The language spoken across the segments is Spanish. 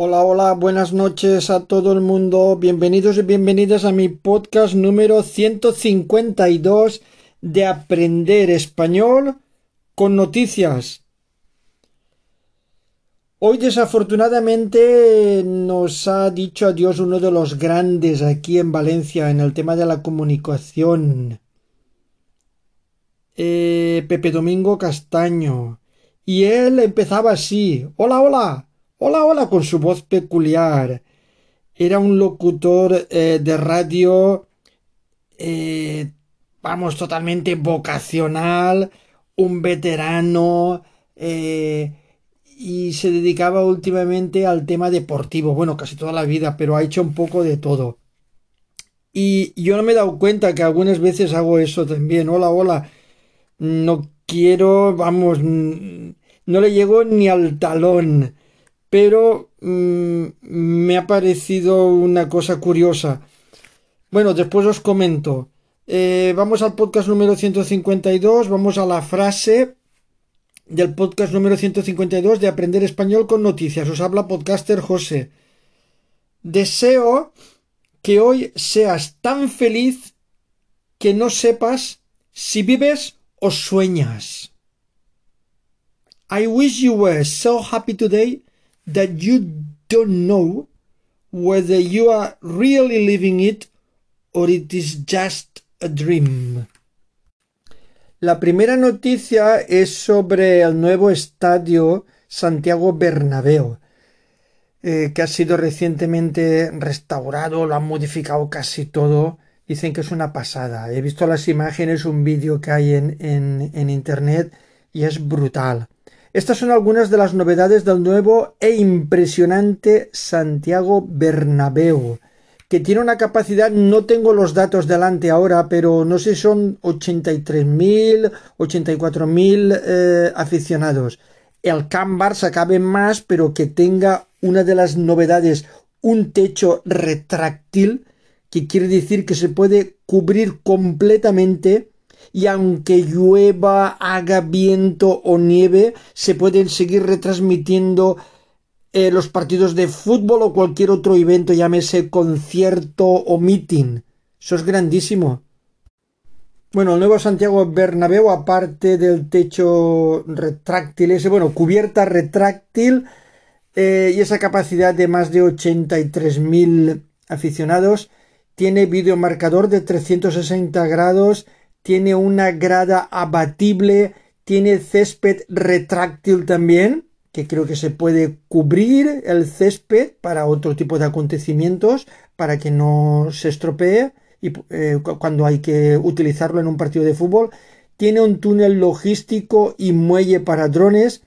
Hola, hola, buenas noches a todo el mundo. Bienvenidos y bienvenidas a mi podcast número 152 de Aprender Español con Noticias. Hoy desafortunadamente nos ha dicho adiós uno de los grandes aquí en Valencia en el tema de la comunicación. Eh, Pepe Domingo Castaño. Y él empezaba así. Hola, hola. Hola, hola, con su voz peculiar. Era un locutor eh, de radio, eh, vamos, totalmente vocacional, un veterano, eh, y se dedicaba últimamente al tema deportivo, bueno, casi toda la vida, pero ha hecho un poco de todo. Y yo no me he dado cuenta que algunas veces hago eso también. Hola, hola. No quiero, vamos, no le llego ni al talón pero mm, me ha parecido una cosa curiosa. Bueno, después os comento. Eh, vamos al podcast número 152, vamos a la frase del podcast número 152 de Aprender Español con Noticias. Os habla podcaster José. Deseo que hoy seas tan feliz que no sepas si vives o sueñas. I wish you were so happy today that you don't know whether you are really living it or it is just a dream. La primera noticia es sobre el nuevo estadio Santiago Bernabéu, eh, que ha sido recientemente restaurado, lo han modificado casi todo. Dicen que es una pasada. He visto las imágenes, un vídeo que hay en, en, en internet y es brutal. Estas son algunas de las novedades del nuevo e impresionante Santiago Bernabéu, que tiene una capacidad, no tengo los datos delante ahora, pero no sé si son 83.000, 84.000 eh, aficionados. El Camp Barça cabe más, pero que tenga una de las novedades, un techo retráctil, que quiere decir que se puede cubrir completamente y aunque llueva, haga viento o nieve, se pueden seguir retransmitiendo eh, los partidos de fútbol o cualquier otro evento, llámese concierto o meeting. Eso es grandísimo. Bueno, el nuevo Santiago Bernabéu, aparte del techo retráctil ese, bueno, cubierta retráctil eh, y esa capacidad de más de 83.000 aficionados, tiene videomarcador de 360 grados tiene una grada abatible, tiene césped retráctil también, que creo que se puede cubrir el césped para otro tipo de acontecimientos, para que no se estropee y eh, cuando hay que utilizarlo en un partido de fútbol. Tiene un túnel logístico y muelle para drones,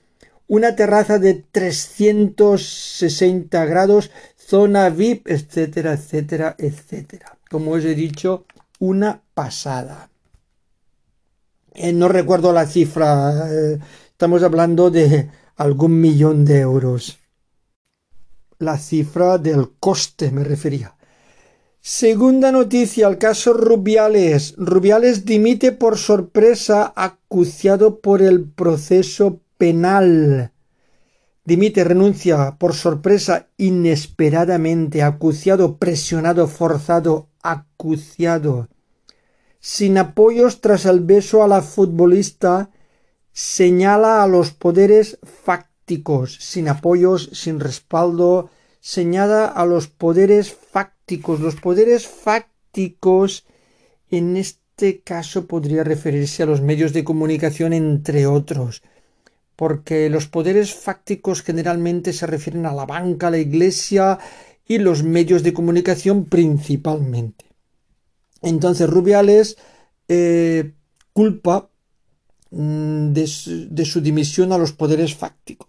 una terraza de 360 grados, zona VIP, etcétera, etcétera, etcétera. Como os he dicho, una pasada. Eh, no recuerdo la cifra, eh, estamos hablando de algún millón de euros. La cifra del coste me refería. Segunda noticia, el caso Rubiales. Rubiales dimite por sorpresa acuciado por el proceso penal. Dimite, renuncia por sorpresa inesperadamente, acuciado, presionado, forzado, acuciado sin apoyos tras el beso a la futbolista, señala a los poderes fácticos, sin apoyos, sin respaldo, señala a los poderes fácticos. Los poderes fácticos en este caso podría referirse a los medios de comunicación entre otros, porque los poderes fácticos generalmente se refieren a la banca, a la iglesia y los medios de comunicación principalmente. Entonces Rubiales eh, culpa mm, de su, dimisión a los poderes fácticos.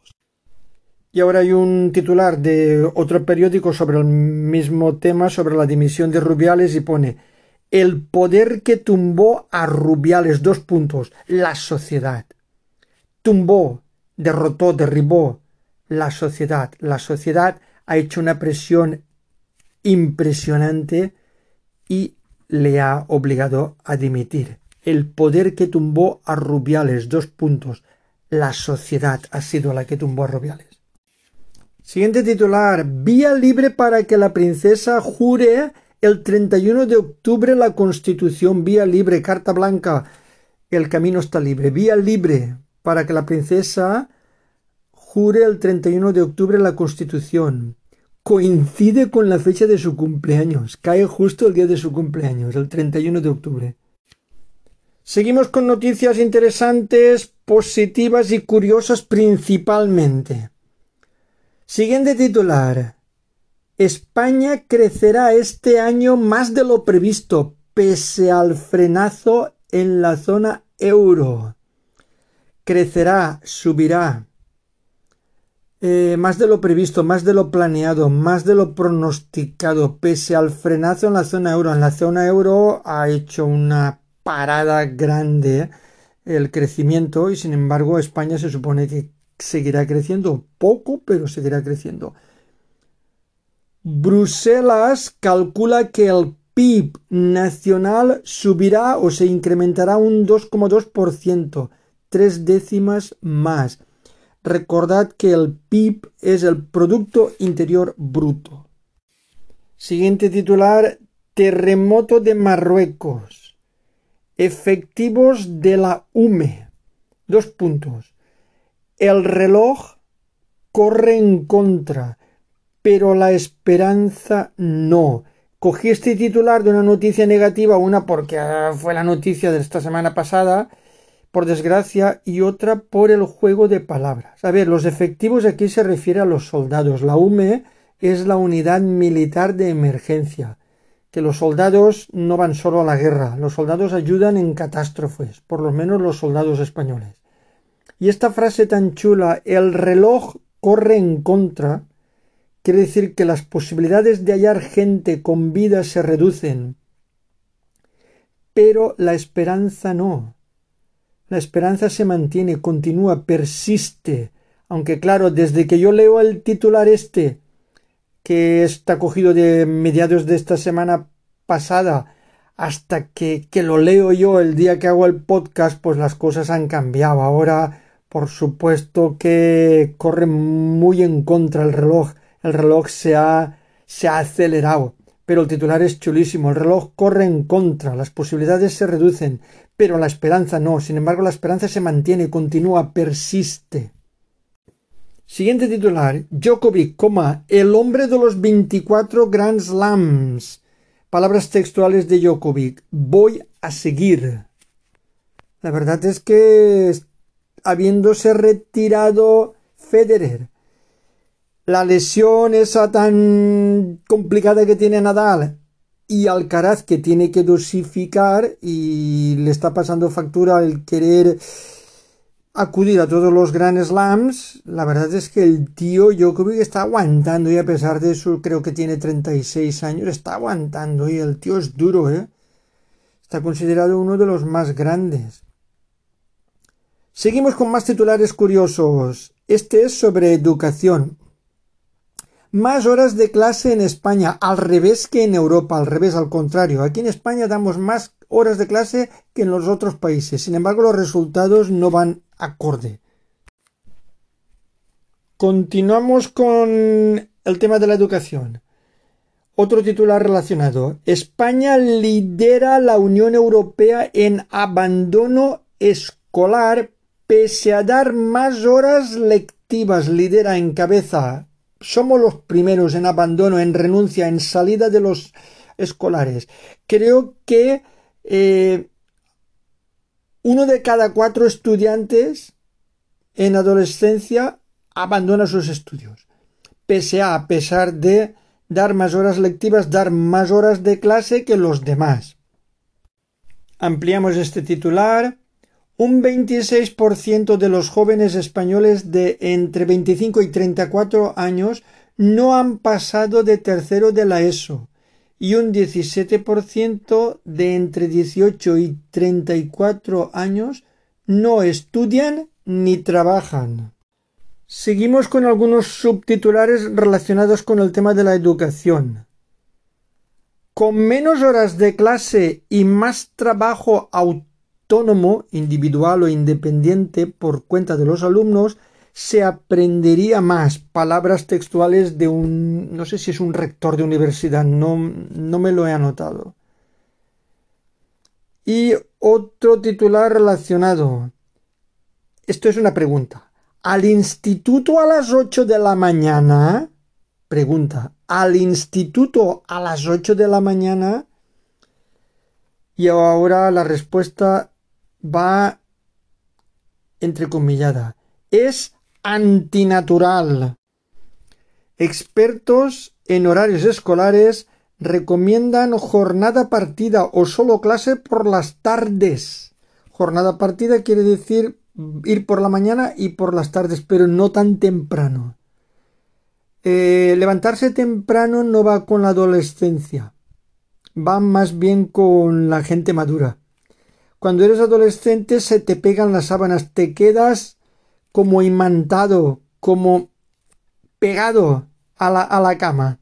Y ahora hay un titular de otro periódico sobre el mismo tema, sobre la dimisión de Rubiales, y pone El poder que tumbó a Rubiales, dos puntos, la sociedad. Tumbó, derrotó, derribó la sociedad. La sociedad ha hecho una presión impresionante y le ha obligado a dimitir. El poder que tumbó a Rubiales, dos puntos. La sociedad ha sido la que tumbó a Rubiales. Siguiente titular. Vía libre para que la princesa jure el 31 de octubre la Constitución. Vía libre, carta blanca. El camino está libre. Vía libre para que la princesa jure el 31 de octubre la Constitución. Coincide con la fecha de su cumpleaños. Cae justo el día de su cumpleaños, el 31 de octubre. Seguimos con noticias interesantes, positivas y curiosas principalmente. Siguiente titular. España crecerá este año más de lo previsto, pese al frenazo en la zona euro. Crecerá, subirá. Eh, más de lo previsto, más de lo planeado, más de lo pronosticado, pese al frenazo en la zona euro. En la zona euro ha hecho una parada grande el crecimiento y sin embargo España se supone que seguirá creciendo poco, pero seguirá creciendo. Bruselas calcula que el PIB nacional subirá o se incrementará un 2,2%, tres décimas más. Recordad que el PIB es el Producto Interior Bruto. Siguiente titular, terremoto de Marruecos. Efectivos de la UME. Dos puntos. El reloj corre en contra, pero la esperanza no. Cogí este titular de una noticia negativa, una porque fue la noticia de esta semana pasada, por desgracia, y otra por el juego de palabras. A ver, los efectivos aquí se refiere a los soldados. La UME es la unidad militar de emergencia, que los soldados no van solo a la guerra, los soldados ayudan en catástrofes, por lo menos los soldados españoles. Y esta frase tan chula, el reloj corre en contra, quiere decir que las posibilidades de hallar gente con vida se reducen, pero la esperanza no. La esperanza se mantiene, continúa, persiste. Aunque claro, desde que yo leo el titular este, que está cogido de mediados de esta semana pasada, hasta que, que lo leo yo el día que hago el podcast, pues las cosas han cambiado. Ahora, por supuesto que corre muy en contra el reloj. El reloj se ha, se ha acelerado. Pero el titular es chulísimo. El reloj corre en contra. Las posibilidades se reducen pero la esperanza no. Sin embargo, la esperanza se mantiene, continúa, persiste. Siguiente titular. Djokovic, coma, el hombre de los 24 Grand Slams. Palabras textuales de Djokovic. Voy a seguir. La verdad es que habiéndose retirado Federer, la lesión esa tan complicada que tiene Nadal y Alcaraz que tiene que dosificar y le está pasando factura el querer acudir a todos los Grand Slams, la verdad es que el tío Djokovic está aguantando y a pesar de eso creo que tiene 36 años, está aguantando y el tío es duro, ¿eh? Está considerado uno de los más grandes. Seguimos con más titulares curiosos. Este es sobre educación más horas de clase en España, al revés que en Europa, al revés, al contrario. Aquí en España damos más horas de clase que en los otros países. Sin embargo, los resultados no van acorde. Continuamos con el tema de la educación. Otro titular relacionado. España lidera la Unión Europea en abandono escolar pese a dar más horas lectivas. Lidera en cabeza somos los primeros en abandono, en renuncia, en salida de los escolares. Creo que eh, uno de cada cuatro estudiantes en adolescencia abandona sus estudios. Pese a, a pesar de dar más horas lectivas, dar más horas de clase que los demás. Ampliamos este titular. Un 26% de los jóvenes españoles de entre 25 y 34 años no han pasado de tercero de la ESO y un 17% de entre 18 y 34 años no estudian ni trabajan. Seguimos con algunos subtitulares relacionados con el tema de la educación. Con menos horas de clase y más trabajo autónomo, individual o independiente por cuenta de los alumnos, se aprendería más palabras textuales de un no sé si es un rector de universidad, no, no me lo he anotado. Y otro titular relacionado. Esto es una pregunta. ¿Al instituto a las 8 de la mañana? Pregunta. ¿Al instituto a las 8 de la mañana? Y ahora la respuesta va entrecomillada. Es antinatural. Expertos en horarios escolares recomiendan jornada partida o solo clase por las tardes. Jornada partida quiere decir ir por la mañana y por las tardes, pero no tan temprano. Eh, levantarse temprano no va con la adolescencia, va más bien con la gente madura. Cuando eres adolescente se te pegan las sábanas, te quedas como imantado, como pegado a la, a la cama.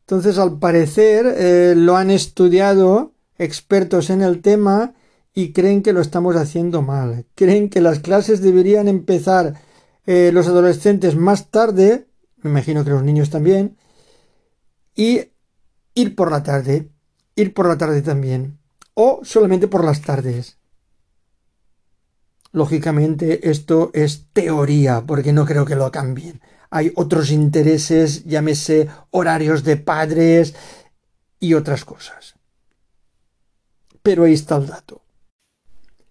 Entonces, al parecer, eh, lo han estudiado expertos en el tema y creen que lo estamos haciendo mal. Creen que las clases deberían empezar eh, los adolescentes más tarde, me imagino que los niños también, y ir por la tarde, ir por la tarde también, o solamente por las tardes. Lógicamente esto es teoría, porque no creo que lo cambien. Hay otros intereses, llámese horarios de padres y otras cosas. Pero ahí está el dato.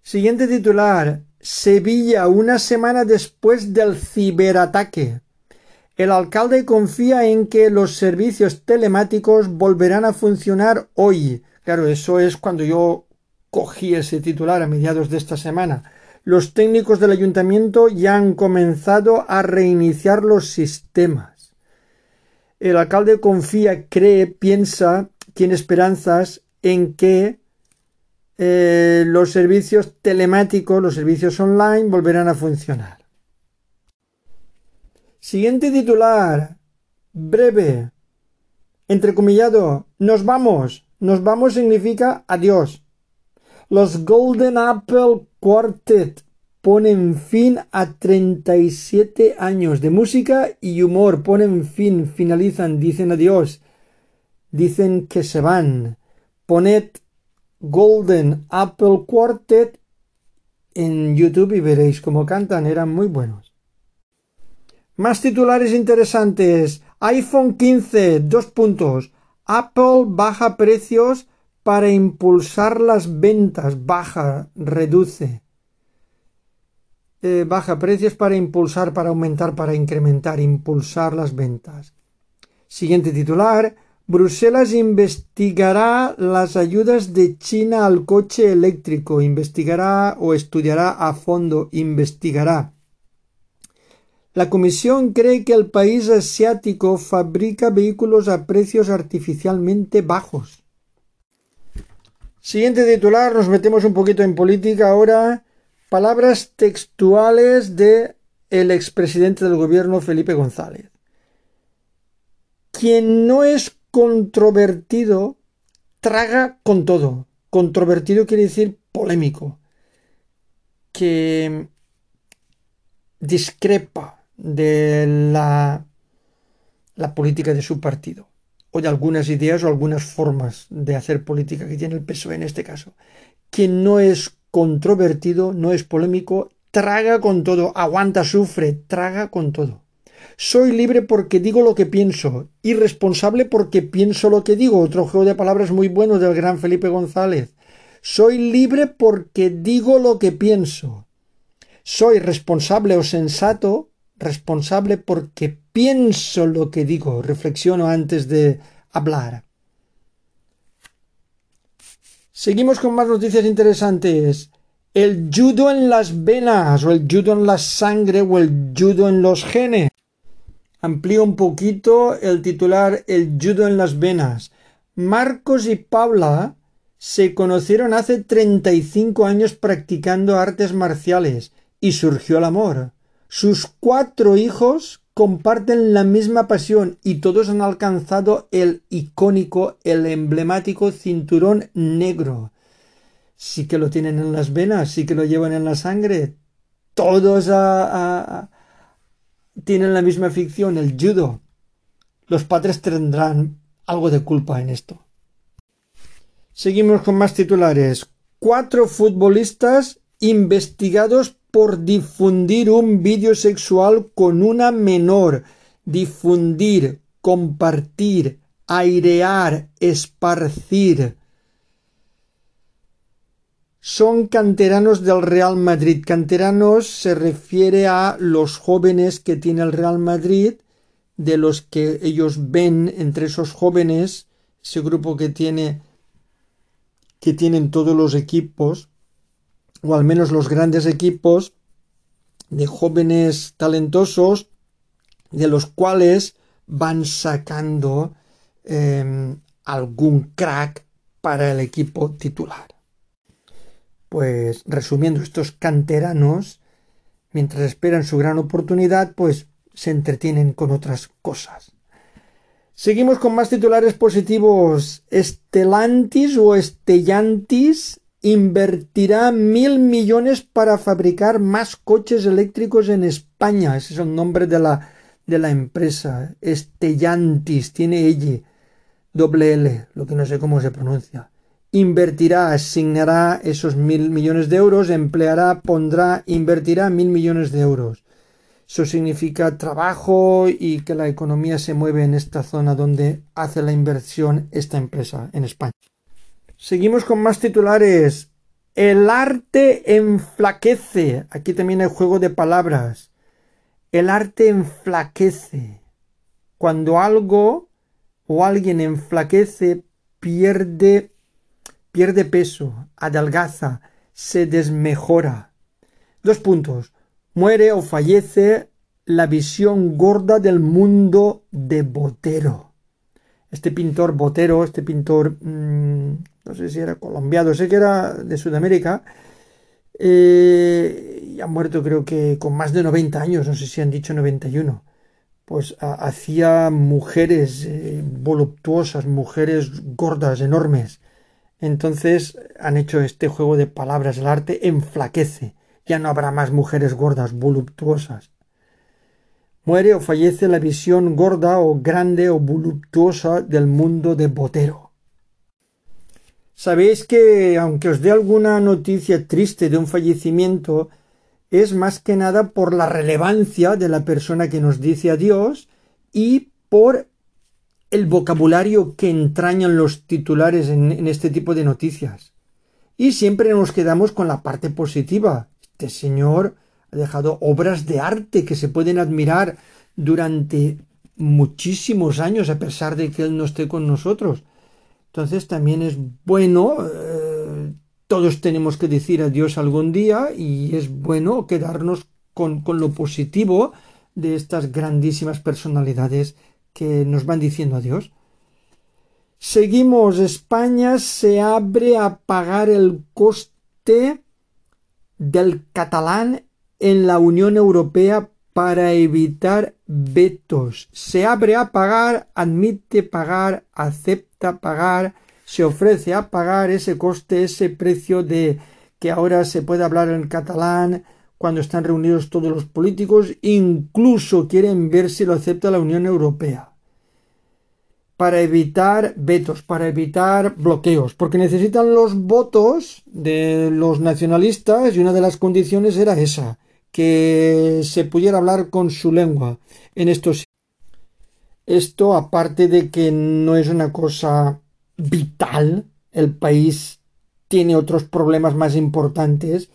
Siguiente titular. Sevilla una semana después del ciberataque. El alcalde confía en que los servicios telemáticos volverán a funcionar hoy. Claro, eso es cuando yo cogí ese titular a mediados de esta semana los técnicos del ayuntamiento ya han comenzado a reiniciar los sistemas. El alcalde confía, cree, piensa, tiene esperanzas en que eh, los servicios telemáticos, los servicios online volverán a funcionar. Siguiente titular. Breve. Entrecomillado. Nos vamos. Nos vamos significa adiós. Los Golden Apple Quartet ponen fin a 37 años de música y humor. Ponen fin, finalizan, dicen adiós. Dicen que se van. Poned Golden Apple Quartet en YouTube y veréis cómo cantan. Eran muy buenos. Más titulares interesantes. iPhone 15, dos puntos. Apple baja precios para impulsar las ventas, baja, reduce. Eh, baja precios para impulsar, para aumentar, para incrementar, impulsar las ventas. Siguiente titular. Bruselas investigará las ayudas de China al coche eléctrico. Investigará o estudiará a fondo. Investigará. La Comisión cree que el país asiático fabrica vehículos a precios artificialmente bajos. Siguiente titular, nos metemos un poquito en política ahora. Palabras textuales de el expresidente del gobierno Felipe González. Quien no es controvertido traga con todo. Controvertido quiere decir polémico. Que discrepa de la, la política de su partido o de algunas ideas o algunas formas de hacer política que tiene el PSOE en este caso. Quien no es controvertido, no es polémico, traga con todo, aguanta, sufre, traga con todo. Soy libre porque digo lo que pienso, irresponsable porque pienso lo que digo, otro juego de palabras muy bueno del gran Felipe González. Soy libre porque digo lo que pienso. Soy responsable o sensato responsable porque pienso lo que digo, reflexiono antes de hablar. Seguimos con más noticias interesantes. El judo en las venas, o el judo en la sangre, o el judo en los genes. Amplío un poquito el titular El judo en las venas. Marcos y Paula se conocieron hace 35 años practicando artes marciales y surgió el amor. Sus cuatro hijos comparten la misma pasión y todos han alcanzado el icónico, el emblemático cinturón negro. Sí que lo tienen en las venas, sí que lo llevan en la sangre. Todos tienen la misma ficción, el judo. Los padres tendrán algo de culpa en esto. Seguimos con más titulares. Cuatro futbolistas investigados por difundir un vídeo sexual con una menor. Difundir, compartir, airear, esparcir. Son canteranos del Real Madrid. Canteranos se refiere a los jóvenes que tiene el Real Madrid, de los que ellos ven entre esos jóvenes, ese grupo que tiene que tienen todos los equipos, o al menos los grandes equipos, de jóvenes talentosos, de los cuales van sacando em, algún crack para el equipo titular. Pues resumiendo, estos canteranos, mientras esperan su gran oportunidad, pues se entretienen con otras cosas. Seguimos con más titulares positivos. Estelantis o Estellantis invertirá mil millones para fabricar más coches eléctricos en España. Ese es el nombre de la, de la empresa. Estellantis, tiene ella, doble L, lo que no sé cómo se pronuncia. Invertirá, asignará esos mil millones de euros, empleará, pondrá, invertirá mil millones de euros. Eso significa trabajo y que la economía se mueve en esta zona donde hace la inversión esta empresa en España. Seguimos con más titulares. El arte enflaquece. Aquí también hay juego de palabras. El arte enflaquece. Cuando algo o alguien enflaquece, pierde, pierde peso, adelgaza, se desmejora. Dos puntos muere o fallece la visión gorda del mundo de Botero. Este pintor Botero, este pintor, mm, no sé si era colombiano, sé que era de Sudamérica, eh, y ha muerto creo que con más de 90 años, no sé si han dicho 91. Pues hacía mujeres eh, voluptuosas, mujeres gordas, enormes. Entonces han hecho este juego de palabras, el arte enflaquece ya no habrá más mujeres gordas, voluptuosas. Muere o fallece la visión gorda o grande o voluptuosa del mundo de Botero. Sabéis que, aunque os dé alguna noticia triste de un fallecimiento, es más que nada por la relevancia de la persona que nos dice adiós y por el vocabulario que entrañan los titulares en, este tipo de noticias. Y siempre nos quedamos con la parte positiva, este señor ha dejado obras de arte que se pueden admirar durante muchísimos años a pesar de que él no esté con nosotros. Entonces también es bueno, eh, todos tenemos que decir adiós algún día y es bueno quedarnos con, con lo positivo de estas grandísimas personalidades que nos van diciendo adiós. Seguimos, España se abre a pagar el coste del catalán en la Unión Europea para evitar vetos. Se abre a pagar, admite pagar, acepta pagar, se ofrece a pagar ese coste, ese precio de que ahora se puede hablar en catalán cuando están reunidos todos los políticos, incluso quieren ver si lo acepta la Unión Europea para evitar vetos, para evitar bloqueos, porque necesitan los votos de los nacionalistas y una de las condiciones era esa, que se pudiera hablar con su lengua en estos esto aparte de que no es una cosa vital, el país tiene otros problemas más importantes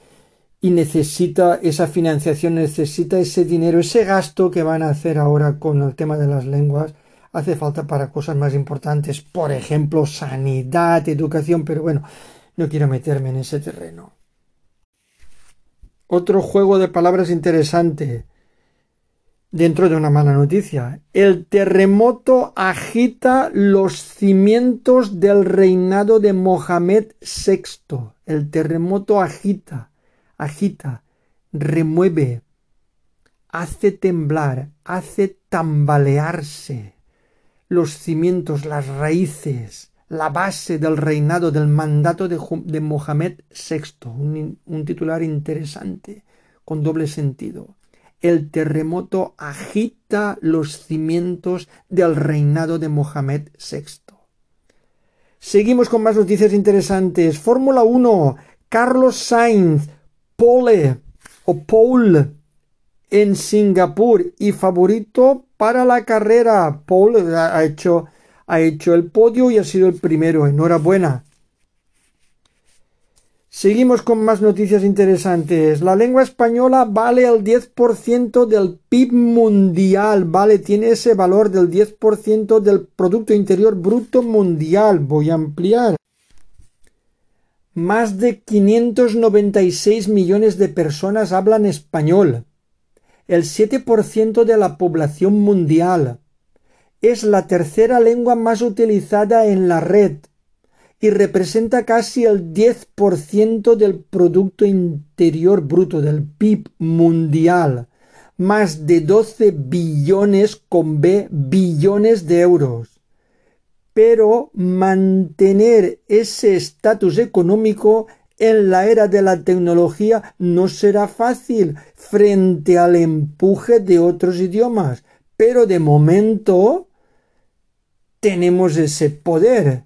y necesita esa financiación, necesita ese dinero, ese gasto que van a hacer ahora con el tema de las lenguas hace falta para cosas más importantes, por ejemplo, sanidad, educación, pero bueno, no quiero meterme en ese terreno. Otro juego de palabras interesante dentro de una mala noticia. El terremoto agita los cimientos del reinado de Mohamed VI. El terremoto agita, agita, remueve, hace temblar, hace tambalearse los cimientos, las raíces, la base del reinado, del mandato de, Mohamed VI. Un, titular interesante, con doble sentido. el terremoto agita los cimientos del reinado de Mohamed VI. Seguimos con más noticias interesantes. Fórmula 1. Carlos Sainz, pole o pole en Singapur y favorito para la carrera. Paul ha hecho, ha hecho el podio y ha sido el primero. Enhorabuena. Seguimos con más noticias interesantes. La lengua española vale el 10% del PIB mundial, vale, tiene ese valor del 10% del Producto Interior Bruto Mundial. Voy a ampliar. Más de 596 millones de personas hablan español. El 7% de la población mundial. Es la tercera lengua más utilizada en la red y representa casi el 10% del Producto Interior Bruto, del PIB mundial, más de 12 billones con B billones de euros. Pero mantener ese estatus económico en la era de la tecnología no será fácil frente al empuje de otros idiomas, pero de momento tenemos ese poder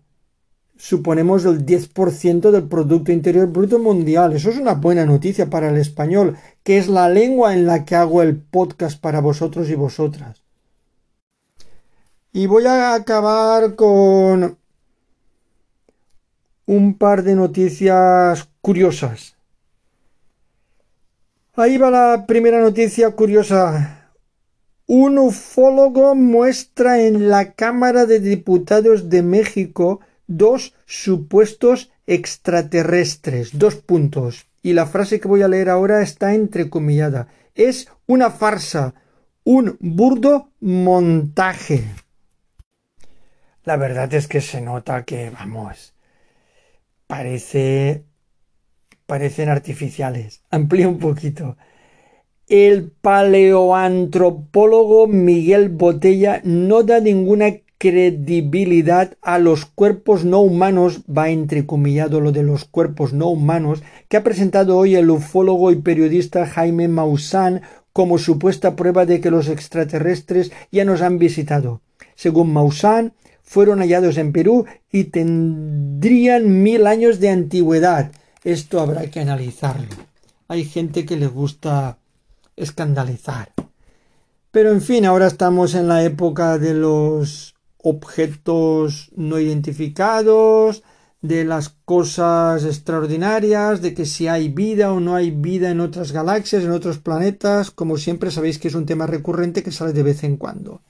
suponemos el 10% del Producto Interior Bruto Mundial. Eso es una buena noticia para el español, que es la lengua en la que hago el podcast para vosotros y vosotras. Y voy a acabar con un par de noticias curiosas. Ahí va la primera noticia curiosa. Un ufólogo muestra en la Cámara de Diputados de México dos supuestos extraterrestres. Dos puntos. Y la frase que voy a leer ahora está entrecomillada. Es una farsa, un burdo montaje. La verdad es que se nota que, vamos, parece... parecen artificiales. Amplía un poquito. El paleoantropólogo Miguel Botella no da ninguna credibilidad a los cuerpos no humanos, va entrecomillado lo de los cuerpos no humanos, que ha presentado hoy el ufólogo y periodista Jaime Maussan como supuesta prueba de que los extraterrestres ya nos han visitado. Según Maussan, fueron hallados en Perú y tendrían mil años de antigüedad. Esto habrá que analizarlo. Hay gente que le gusta escandalizar. Pero en fin, ahora estamos en la época de los objetos no identificados, de las cosas extraordinarias, de que si hay vida o no hay vida en otras galaxias, en otros planetas, como siempre sabéis que es un tema recurrente que sale de vez en cuando.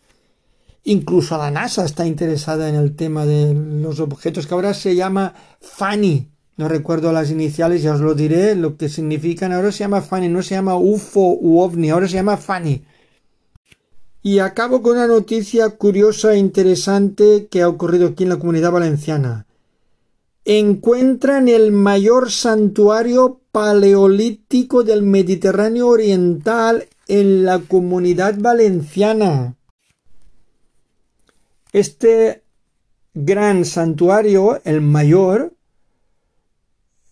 Incluso la NASA está interesada en el tema de los objetos que ahora se llama FANI. No recuerdo las iniciales, ya os lo diré, lo que significan. Ahora se llama FANI, no se llama UFO u OVNI, ahora se llama FANI. Y acabo con una noticia curiosa e interesante que ha ocurrido aquí en la comunidad valenciana. Encuentran el mayor santuario paleolítico del Mediterráneo Oriental en la comunidad valenciana. Este gran santuario, el mayor,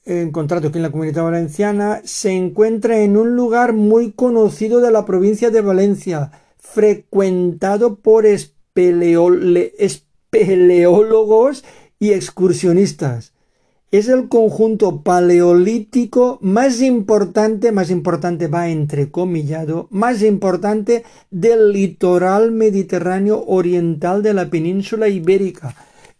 encontrado aquí en la comunidad valenciana, se encuentra en un lugar muy conocido de la provincia de Valencia, frecuentado por espeleólogos y excursionistas. Es el conjunto paleolítico más importante, más importante va entrecomillado, más importante del litoral mediterráneo oriental de la península ibérica.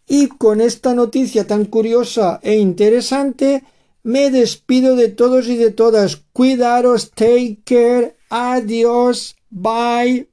Y con esta noticia tan curiosa e interesante, me despido de todos y de todas. Cuidaros, take care, adiós, bye.